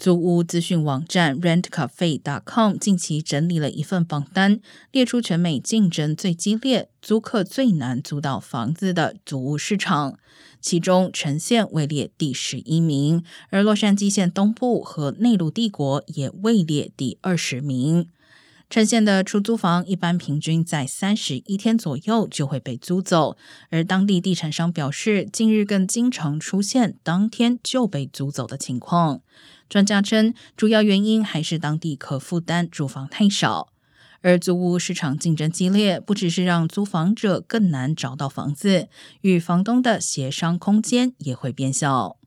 租屋资讯网站 rentcafe.com 近期整理了一份榜单，列出全美竞争最激烈、租客最难租到房子的租屋市场，其中城县位列第十一名，而洛杉矶县东部和内陆帝国也位列第二十名。城县的出租房一般平均在三十一天左右就会被租走，而当地地产商表示，近日更经常出现当天就被租走的情况。专家称，主要原因还是当地可负担住房太少，而租屋市场竞争激烈，不只是让租房者更难找到房子，与房东的协商空间也会变小。